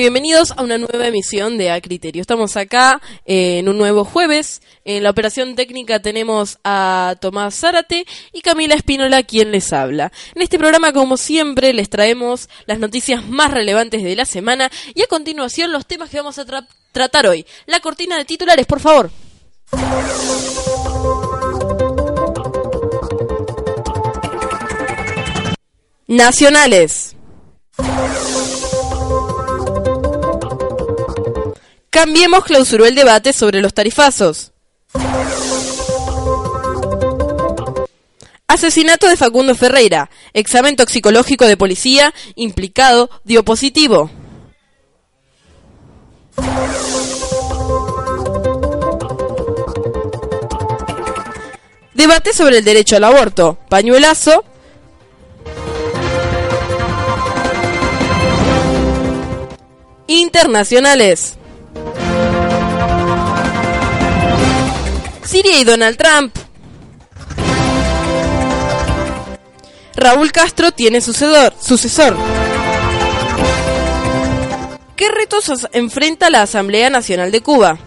Bienvenidos a una nueva emisión de A Criterio. Estamos acá eh, en un nuevo jueves. En la operación técnica tenemos a Tomás Zárate y Camila Espínola quien les habla. En este programa, como siempre, les traemos las noticias más relevantes de la semana y a continuación los temas que vamos a tra- tratar hoy. La cortina de titulares, por favor. Nacionales. Cambiemos clausuró el debate sobre los tarifazos. Asesinato de Facundo Ferreira. Examen toxicológico de policía implicado dio positivo. Debate sobre el derecho al aborto. Pañuelazo. Internacionales. Siria y Donald Trump. Raúl Castro tiene sucesor. ¿Qué retos enfrenta la Asamblea Nacional de Cuba?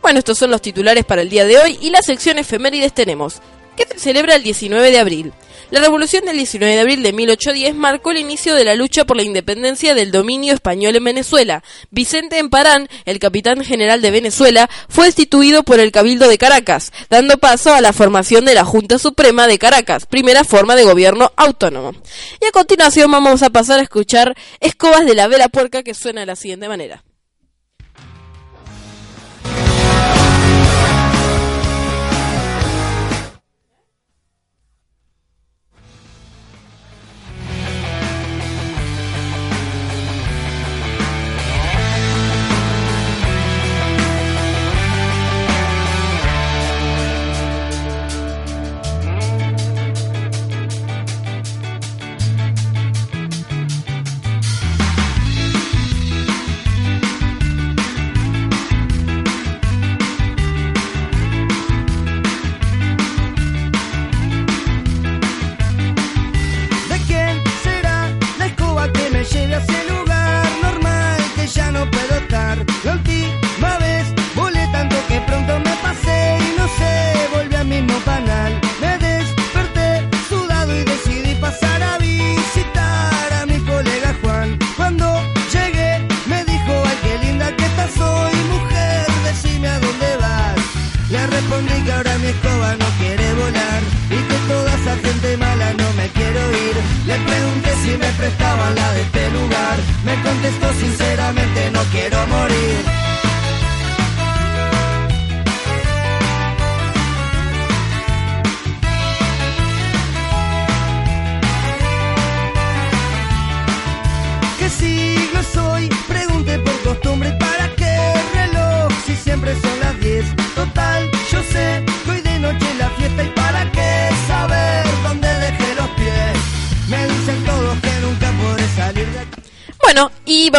Bueno, estos son los titulares para el día de hoy y la sección efemérides tenemos. ¿Qué se celebra el 19 de abril? La revolución del 19 de abril de 1810 marcó el inicio de la lucha por la independencia del dominio español en Venezuela. Vicente Emparán, el capitán general de Venezuela, fue destituido por el Cabildo de Caracas, dando paso a la formación de la Junta Suprema de Caracas, primera forma de gobierno autónomo. Y a continuación vamos a pasar a escuchar Escobas de la Vela Puerca que suena de la siguiente manera.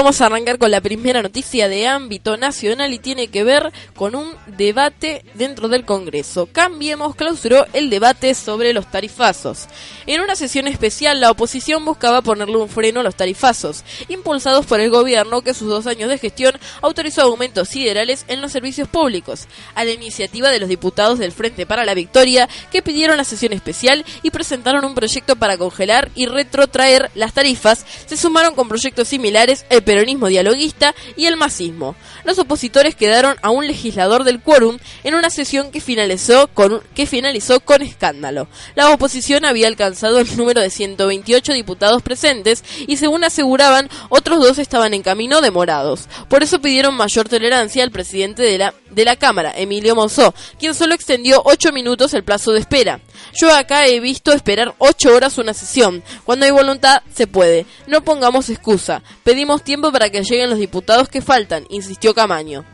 Vamos a arrancar con la primera noticia de ámbito nacional y tiene que ver con un debate dentro del Congreso. Cambiemos clausuró el debate sobre los tarifazos. En una sesión especial, la oposición buscaba ponerle un freno a los tarifazos, impulsados por el gobierno que sus dos años de gestión autorizó aumentos siderales en los servicios públicos, a la iniciativa de los diputados del Frente para la Victoria, que pidieron la sesión especial y presentaron un proyecto para congelar y retrotraer las tarifas, se sumaron con proyectos similares el peronismo dialoguista y el masismo. Los opositores quedaron a un legislador del quórum en una sesión que finalizó con, que finalizó con escándalo. La oposición había alcanzado el número de 128 diputados presentes y según aseguraban, otros dos estaban en camino demorados. Por eso pidieron mayor tolerancia al presidente de la, de la Cámara, Emilio Monzó, quien solo extendió 8 minutos el plazo de espera. Yo acá he visto esperar 8 horas una sesión. Cuando hay voluntad, se puede. No pongamos excusa. Pedimos tiempo para que lleguen los diputados que faltan, insistió Camaño.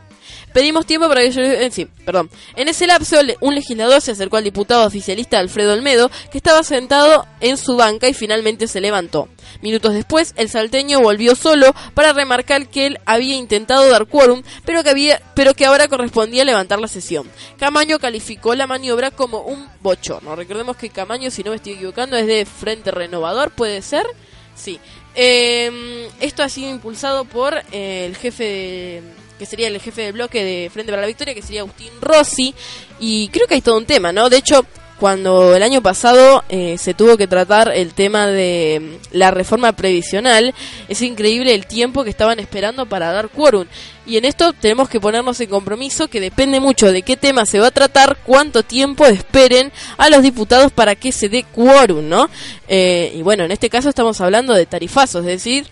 Pedimos tiempo para que sí, perdón. En ese lapso, un legislador se acercó al diputado oficialista Alfredo Olmedo, que estaba sentado en su banca y finalmente se levantó. Minutos después, el salteño volvió solo para remarcar que él había intentado dar quórum, pero que, había, pero que ahora correspondía levantar la sesión. Camaño calificó la maniobra como un bochorno. Recordemos que Camaño, si no me estoy equivocando, es de Frente Renovador, ¿puede ser? Sí. Eh, esto ha sido impulsado por eh, el jefe de que sería el jefe del bloque de Frente para la Victoria, que sería Agustín Rossi, y creo que hay todo un tema, ¿no? De hecho, cuando el año pasado eh, se tuvo que tratar el tema de mm, la reforma previsional, es increíble el tiempo que estaban esperando para dar quórum. Y en esto tenemos que ponernos en compromiso que depende mucho de qué tema se va a tratar, cuánto tiempo esperen a los diputados para que se dé quórum, ¿no? Eh, y bueno, en este caso estamos hablando de tarifazos, es decir,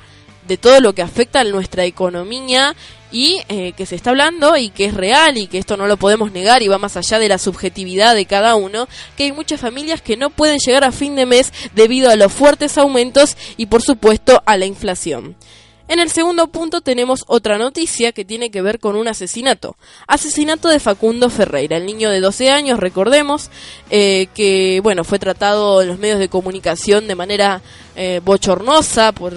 de todo lo que afecta a nuestra economía y eh, que se está hablando y que es real y que esto no lo podemos negar y va más allá de la subjetividad de cada uno, que hay muchas familias que no pueden llegar a fin de mes debido a los fuertes aumentos y por supuesto a la inflación. En el segundo punto tenemos otra noticia que tiene que ver con un asesinato. Asesinato de Facundo Ferreira, el niño de 12 años, recordemos, eh, que bueno, fue tratado en los medios de comunicación de manera eh, bochornosa por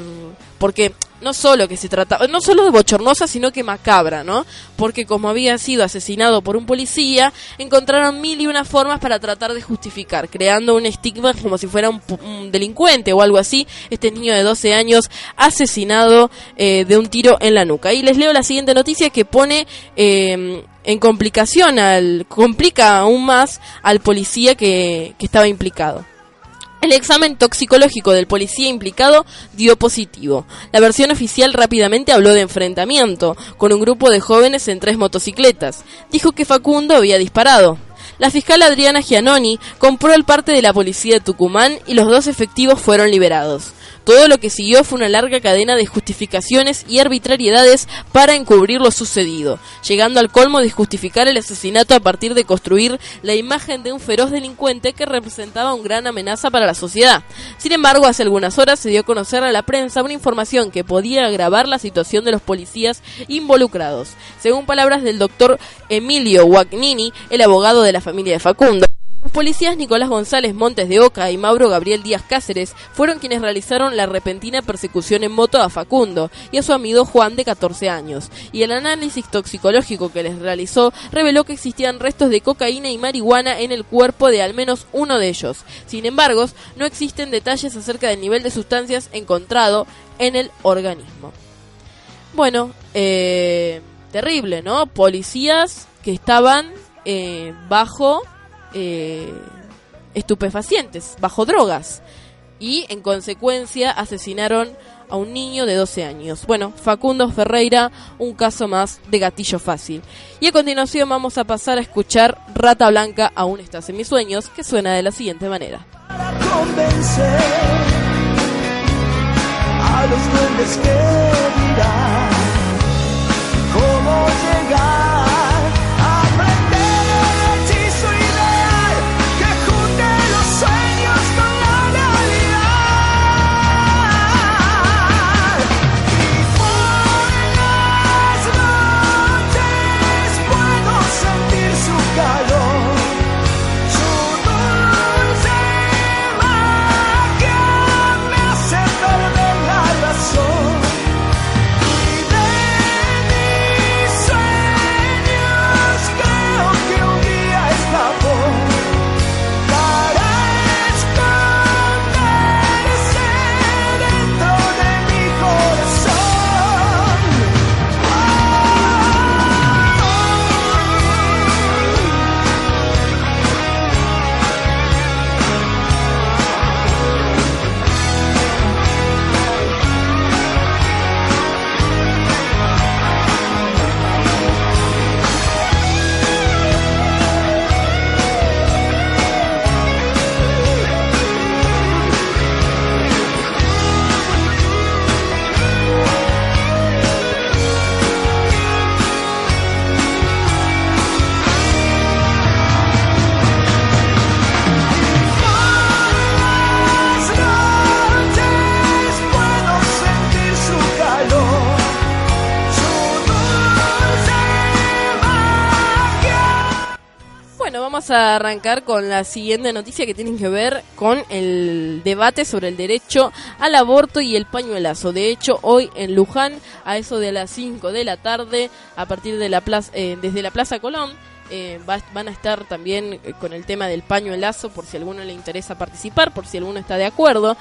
porque no solo que se trataba, no solo de bochornosa, sino que macabra, ¿no? Porque como había sido asesinado por un policía, encontraron mil y una formas para tratar de justificar, creando un estigma como si fuera un, delincuente o algo así, este niño de 12 años asesinado eh, de un tiro en la nuca. Y les leo la siguiente noticia que pone... Eh, en complicación al complica aún más al policía que estaba implicado. El examen toxicológico del policía implicado dio positivo. La versión oficial rápidamente habló de enfrentamiento con un grupo de jóvenes en tres motocicletas. Dijo que Facundo había disparado. La fiscal Adriana Giannoni compró el parte de la policía de Tucumán y los dos efectivos fueron liberados. Todo lo que siguió fue una larga cadena de justificaciones y arbitrariedades para encubrir lo sucedido, llegando al colmo de justificar el asesinato a partir de construir la imagen de un feroz delincuente que representaba una gran amenaza para la sociedad. Sin embargo, hace algunas horas se dio a conocer a la prensa una información que podía agravar la situación de los policías involucrados. Según palabras del doctor Emilio Wagnini, el abogado de la familia de Facundo, los policías Nicolás González Montes de Oca y Mauro Gabriel Díaz Cáceres fueron quienes realizaron la repentina persecución en moto a Facundo y a su amigo Juan de 14 años, y el análisis toxicológico que les realizó reveló que existían restos de cocaína y marihuana en el cuerpo de al menos uno de ellos. Sin embargo, no existen detalles acerca del nivel de sustancias encontrado en el organismo. Bueno, eh, terrible, ¿no? Policías que estaban eh, bajo eh, estupefacientes, bajo drogas. Y en consecuencia asesinaron a un niño de 12 años. Bueno, Facundo Ferreira, un caso más de gatillo fácil. Y a continuación vamos a pasar a escuchar Rata Blanca, aún estás en mis sueños, que suena de la siguiente manera. a los que cómo llegar. A arrancar con la siguiente noticia que tiene que ver con el debate sobre el derecho al aborto y el pañuelazo. De hecho, hoy en Luján, a eso de las 5 de la tarde, a partir de la eh, desde la Plaza Colón, eh, van a estar también eh, con el tema del pañuelazo por si a alguno le interesa participar, por si alguno está de acuerdo.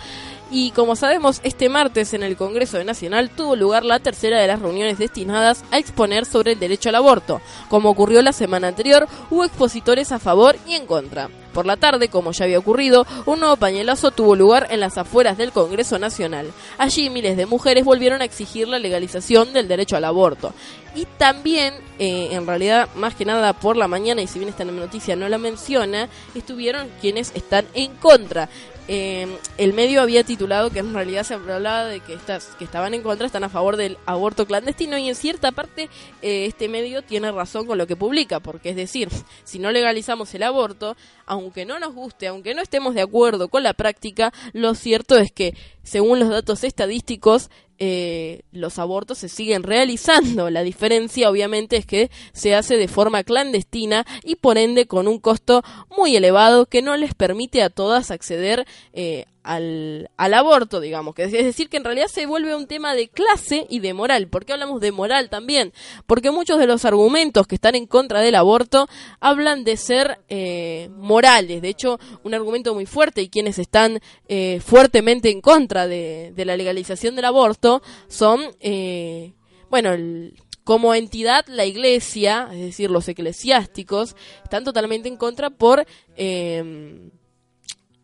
Y como sabemos, este martes en el Congreso Nacional tuvo lugar la tercera de las reuniones destinadas a exponer sobre el derecho al aborto. Como ocurrió la semana anterior, hubo expositores a favor y en contra. Por la tarde, como ya había ocurrido, un nuevo pañuelazo tuvo lugar en las afueras del Congreso Nacional. Allí miles de mujeres volvieron a exigir la legalización del derecho al aborto. Y también, eh, en realidad, más que nada por la mañana, y si bien esta noticia no la menciona, estuvieron quienes están en contra. Eh, el medio había titulado que en realidad se hablaba de que, estas, que estaban en contra, están a favor del aborto clandestino y en cierta parte eh, este medio tiene razón con lo que publica, porque es decir, si no legalizamos el aborto, aunque no nos guste, aunque no estemos de acuerdo con la práctica, lo cierto es que según los datos estadísticos, eh, los abortos se siguen realizando. La diferencia obviamente es que se hace de forma clandestina y por ende con un costo muy elevado que no les permite a todas acceder eh, al, al, aborto, digamos. Que es decir, que en realidad se vuelve un tema de clase y de moral. ¿Por qué hablamos de moral también? Porque muchos de los argumentos que están en contra del aborto hablan de ser eh, morales. De hecho, un argumento muy fuerte y quienes están eh, fuertemente en contra de, la legalización del aborto son, eh, bueno, el, como entidad la iglesia, es decir, los eclesiásticos, están totalmente en contra por... Eh,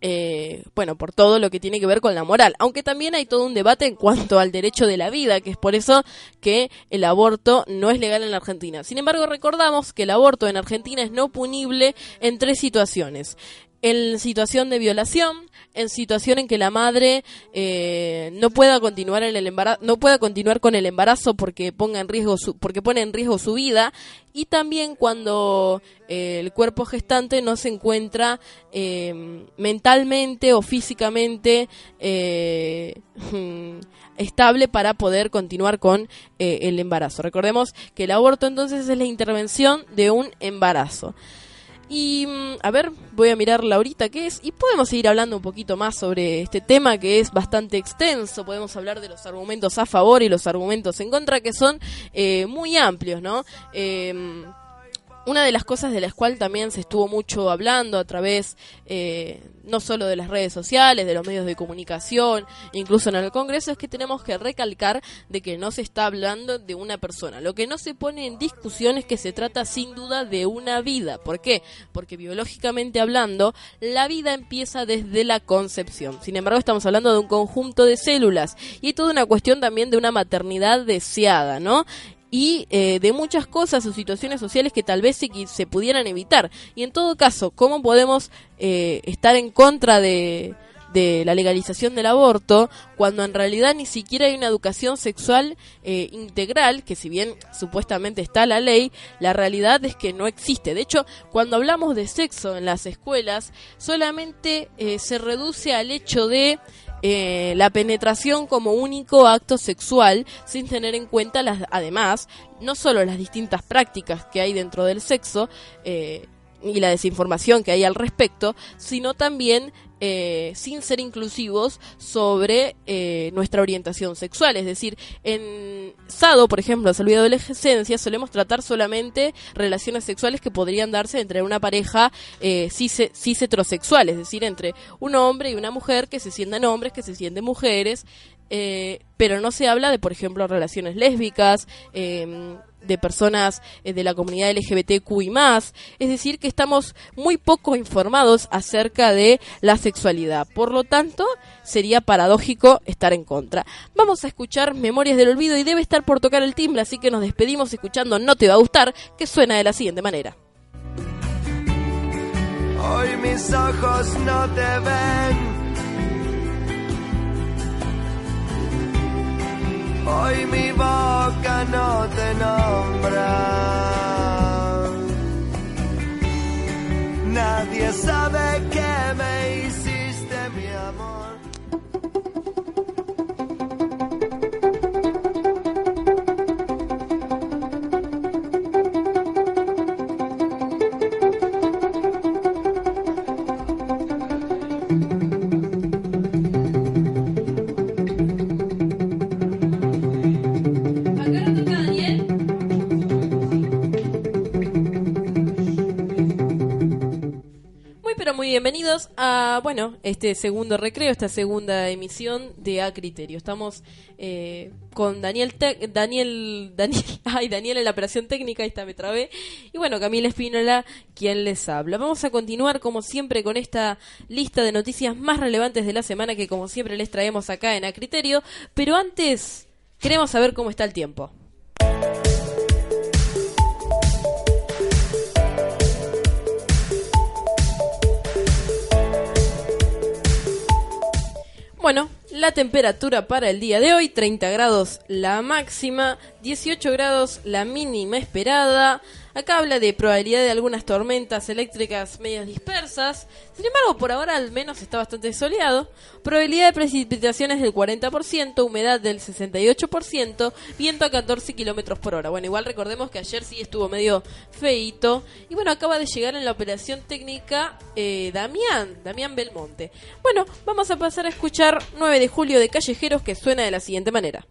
eh, bueno, por todo lo que tiene que ver con la moral. Aunque también hay todo un debate en cuanto al derecho de la vida, que es por eso que el aborto no es legal en la Argentina. Sin embargo, recordamos que el aborto en Argentina es no punible en tres situaciones en situación de violación, en situación en que la madre eh, no pueda continuar en el embarazo, no pueda continuar con el embarazo porque ponga en riesgo su, porque pone en riesgo su vida y también cuando eh, el cuerpo gestante no se encuentra eh, mentalmente o físicamente estable para poder continuar con el embarazo. Recordemos que el aborto entonces es la intervención de un embarazo. Y mm, a ver, voy a mirarla ahorita qué es y podemos seguir hablando un poquito más sobre este tema que es bastante extenso. Podemos hablar de los argumentos a favor y los argumentos en contra que son eh, muy amplios, ¿no? Eh, una de las cosas de las cuales también se estuvo mucho hablando a través eh, no solo de las redes sociales, de los medios de comunicación, incluso en el Congreso, es que tenemos que recalcar de que no se está hablando de una persona. Lo que no se pone en discusión es que se trata sin duda de una vida. ¿Por qué? Porque biológicamente hablando, la vida empieza desde la concepción. Sin embargo, estamos hablando de un conjunto de células y toda una cuestión también de una maternidad deseada, ¿no? Y eh, de muchas cosas o situaciones sociales que tal vez se, se pudieran evitar. Y en todo caso, ¿cómo podemos eh, estar en contra de, de la legalización del aborto cuando en realidad ni siquiera hay una educación sexual eh, integral, que si bien supuestamente está la ley, la realidad es que no existe. De hecho, cuando hablamos de sexo en las escuelas, solamente se reduce al hecho de eh, la penetración como único acto sexual sin tener en cuenta las, además no solo las distintas prácticas que hay dentro del sexo eh, y la desinformación que hay al respecto, sino también eh, sin ser inclusivos sobre eh, nuestra orientación sexual. Es decir, en SADO, por ejemplo, salud de adolescencia, solemos tratar solamente relaciones sexuales que podrían darse entre una pareja eh, cis, heterosexual, es decir, entre un hombre y una mujer que se sientan hombres, que se sienten mujeres, eh, pero no se habla de, por ejemplo, relaciones lésbicas, eh, de personas eh, de la comunidad LGBTQ y más. Es decir, que estamos muy poco informados acerca de la sexualidad. Por lo tanto, sería paradójico estar en contra. Vamos a escuchar Memorias del Olvido y debe estar por tocar el timbre, así que nos despedimos escuchando No te va a gustar, que suena de la siguiente manera. Hoy mis ojos no te ven hoy mi boca no te nombra. Nadie sabe que me hiciste mi amor. Bienvenidos a, bueno, este segundo recreo, esta segunda emisión de A Criterio. Estamos eh, con Daniel, Daniel, Daniel, ay, Daniel en la operación técnica, ahí está, me trabé. Y bueno, Camila Espínola, quien les habla. Vamos a continuar, como siempre, con esta lista de noticias más relevantes de la semana que, como siempre, les traemos acá en A Criterio. Pero antes, queremos saber cómo está el tiempo. Bueno, la temperatura para el día de hoy, 30 grados la máxima, 18 grados la mínima esperada, Acá habla de probabilidad de algunas tormentas eléctricas medias dispersas. Sin embargo, por ahora al menos está bastante soleado. Probabilidad de precipitaciones del 40%, humedad del 68%, viento a 14 kilómetros por hora. Bueno, igual recordemos que ayer sí estuvo medio feito. Y bueno, acaba de llegar en la operación técnica eh, Damián, Damián Belmonte. Bueno, vamos a pasar a escuchar 9 de julio de Callejeros que suena de la siguiente manera.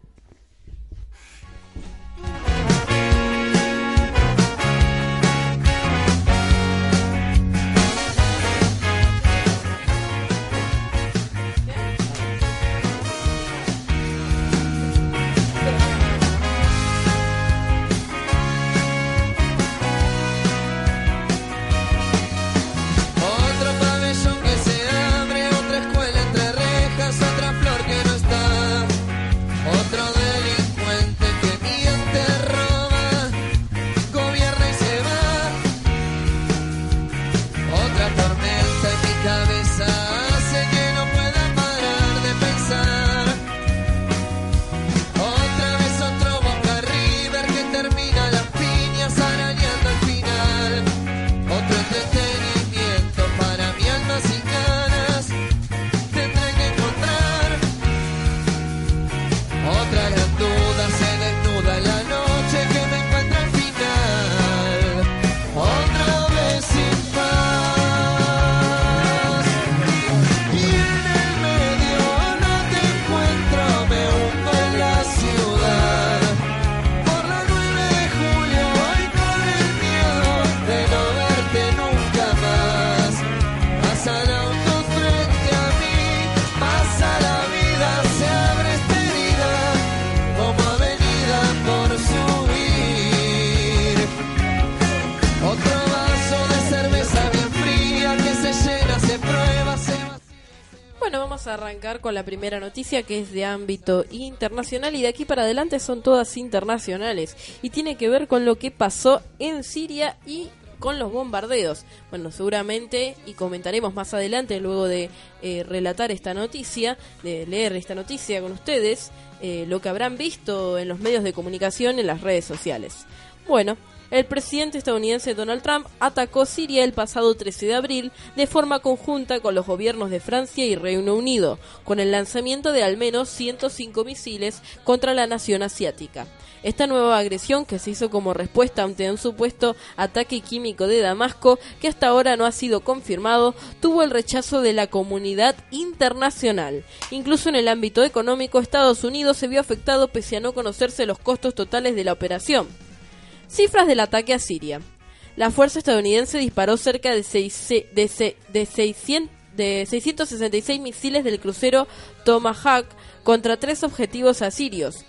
Con la primera noticia que es de ámbito internacional y de aquí para adelante son todas internacionales y tiene que ver con lo que pasó en Siria y con los bombardeos. Bueno, seguramente, y comentaremos más adelante, luego de eh, relatar esta noticia, de leer esta noticia con ustedes, eh, lo que habrán visto en los medios de comunicación, en las redes sociales. Bueno, el presidente estadounidense Donald Trump atacó Siria el pasado 13 de abril de forma conjunta con los gobiernos de Francia y Reino Unido, con el lanzamiento de al menos 105 misiles contra la nación asiática. Esta nueva agresión, que se hizo como respuesta ante un supuesto ataque químico de Damasco, que hasta ahora no ha sido confirmado, tuvo el rechazo de la comunidad internacional. Incluso en el ámbito económico, Estados Unidos se vio afectado pese a no conocerse los costos totales de la operación. Cifras del ataque a Siria. La fuerza estadounidense disparó cerca de, de, de 666 misiles del crucero Tomahawk contra tres objetivos asirios,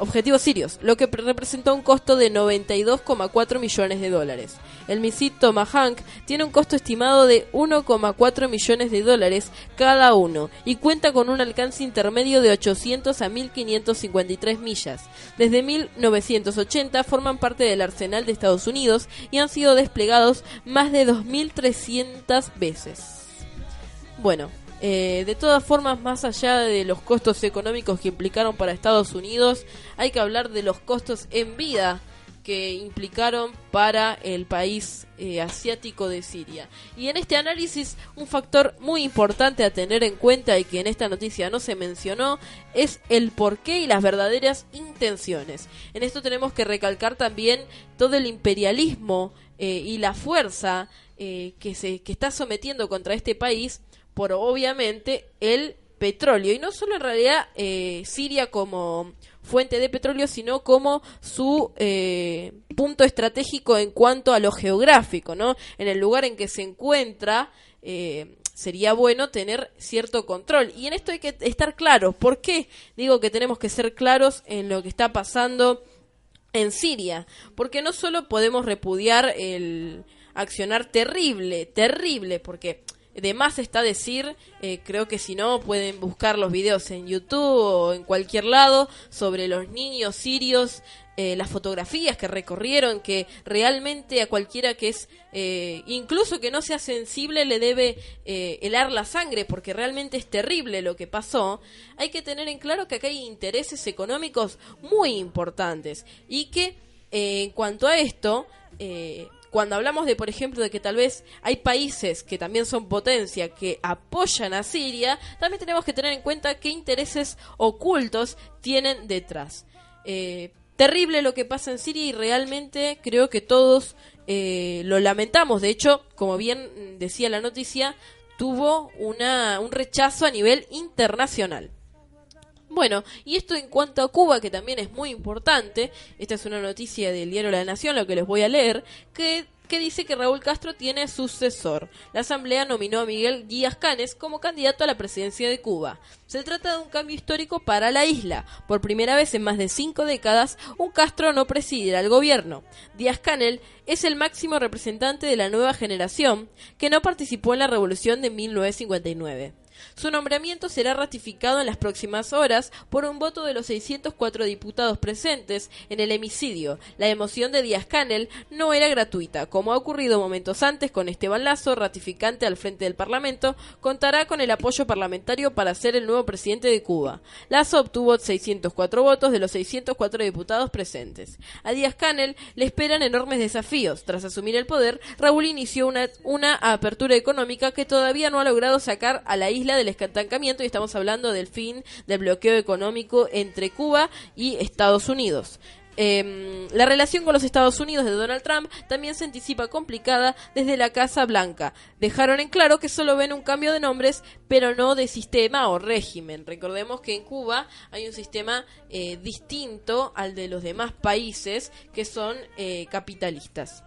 objetivos sirios, lo que representó un costo de 92,4 millones de dólares. El misil Tomahawk tiene un costo estimado de 1,4 millones de dólares cada uno y cuenta con un alcance intermedio de 800 a 1553 millas. Desde 1980 forman parte del arsenal de Estados Unidos y han sido desplegados más de 2.300 veces. Bueno, eh, de todas formas, más allá de los costos económicos que implicaron para Estados Unidos, hay que hablar de los costos en vida que implicaron para el país eh, asiático de Siria. Y en este análisis, un factor muy importante a tener en cuenta y que en esta noticia no se mencionó es el porqué y las verdaderas intenciones. En esto tenemos que recalcar también todo el imperialismo eh, y la fuerza que se que está sometiendo contra este país por obviamente el petróleo y no solo en realidad eh, Siria como fuente de petróleo sino como su eh, punto estratégico en cuanto a lo geográfico no en el lugar en que se encuentra eh, sería bueno tener cierto control. Y en esto hay que estar claros. ¿Por qué digo que tenemos que ser claros en lo que está pasando en Siria? Porque no solo podemos repudiar el accionar terrible, terrible, porque de más está decir, eh, creo que si no pueden buscar los videos en YouTube o en cualquier lado sobre los niños sirios, eh, las fotografías que recorrieron, que realmente a cualquiera que es, eh, incluso que no sea sensible, le debe helar la sangre, porque realmente es terrible lo que pasó. Hay que tener en claro que acá hay intereses económicos muy importantes y que en cuanto a esto, cuando hablamos de, por ejemplo, de que tal vez hay países que también son potencia que apoyan a Siria, también tenemos que tener en cuenta qué intereses ocultos tienen detrás. Eh, terrible lo que pasa en Siria y realmente creo que todos eh, lo lamentamos. De hecho, como bien decía la noticia, tuvo una, un rechazo a nivel internacional. Bueno, y esto en cuanto a Cuba, que también es muy importante, esta es una noticia del diario La Nación, lo que les voy a leer, que que dice que Raúl Castro tiene sucesor. La Asamblea nominó a Miguel Díaz Canes como candidato a la presidencia de Cuba. Se trata de un cambio histórico para la isla. Por primera vez en más de cinco décadas, un Castro no presidirá el gobierno. Díaz Canel es el máximo representante de la nueva generación que no participó en la revolución de 1959. Su nombramiento será ratificado en las próximas horas por un voto de los 604 diputados presentes en el hemicidio. La emoción de Díaz Canel no era gratuita, como ha ocurrido momentos antes con Esteban Lazo, ratificante al frente del Parlamento, contará con el apoyo parlamentario para ser el nuevo presidente de Cuba. Lazo obtuvo 604 votos de los 604 diputados presentes. A Díaz Canel le esperan enormes desafíos. Tras asumir el poder, Raúl inició una, una apertura económica que todavía no ha logrado sacar a la isla del estancamiento y estamos hablando del fin del bloqueo económico entre Cuba y Estados Unidos. Em, la relación con los Estados Unidos de Donald Trump también se anticipa complicada desde la Casa Blanca. Dejaron en claro que solo ven un cambio de nombres, pero no de sistema o régimen. Recordemos que en Cuba hay un sistema eh, distinto al de los demás países que son eh, capitalistas.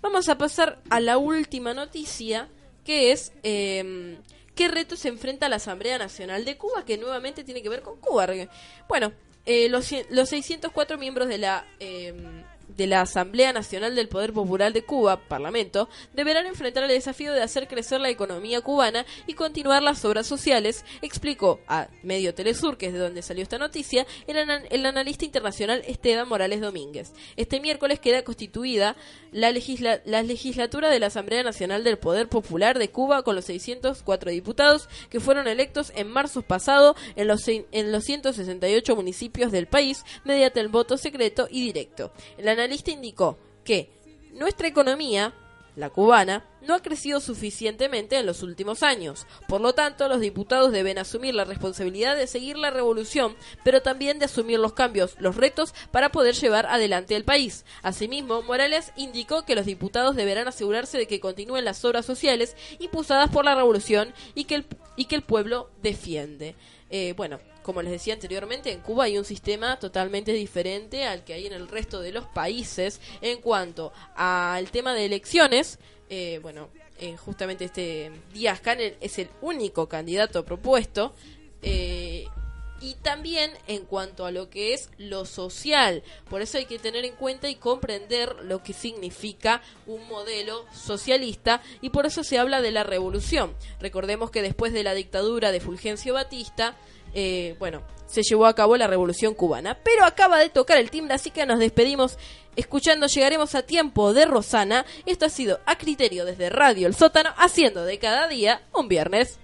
Vamos a pasar a la última noticia, que es em, qué retos se enfrenta la Asamblea Nacional de Cuba, que nuevamente tiene que ver con Cuba. Bueno, eh, los, los 604 miembros de la em, de la Asamblea Nacional del Poder Popular de Cuba, Parlamento, deberán enfrentar el desafío de hacer crecer la economía cubana y continuar las obras sociales, explicó a Medio Telesur, que es de donde salió esta noticia, el, analista internacional Esteban Morales Domínguez. Este miércoles queda constituida la, la legislatura de la Asamblea Nacional del Poder Popular de Cuba con los 604 diputados que fueron electos en marzo pasado en los, en los 168 municipios del país mediante el voto secreto y directo. Analista indicó que nuestra economía, la cubana, no ha crecido suficientemente en los últimos años. Por lo tanto, los diputados deben asumir la responsabilidad de seguir la revolución, pero también de asumir los cambios, los retos para poder llevar adelante el país. Asimismo, Morales indicó que los diputados deberán asegurarse de que continúen las obras sociales impulsadas por la revolución y que el, y que el pueblo defiende. Eh, bueno, como les decía anteriormente, en Cuba hay un sistema totalmente diferente al que hay en el resto de los países en cuanto al tema de elecciones. Eh, bueno, eh, justamente este Díaz Canel es el único candidato propuesto. Eh, y también en cuanto a lo que es lo social. Por eso hay que tener en cuenta y comprender lo que significa un modelo socialista y por eso se habla de la revolución. Recordemos que después de la dictadura de Fulgencio Batista, eh, bueno, se llevó a cabo la revolución cubana. Pero acaba de tocar el timbre, así que nos despedimos escuchando Llegaremos a tiempo de Rosana. Esto ha sido a criterio desde Radio El Sótano, haciendo de cada día un viernes.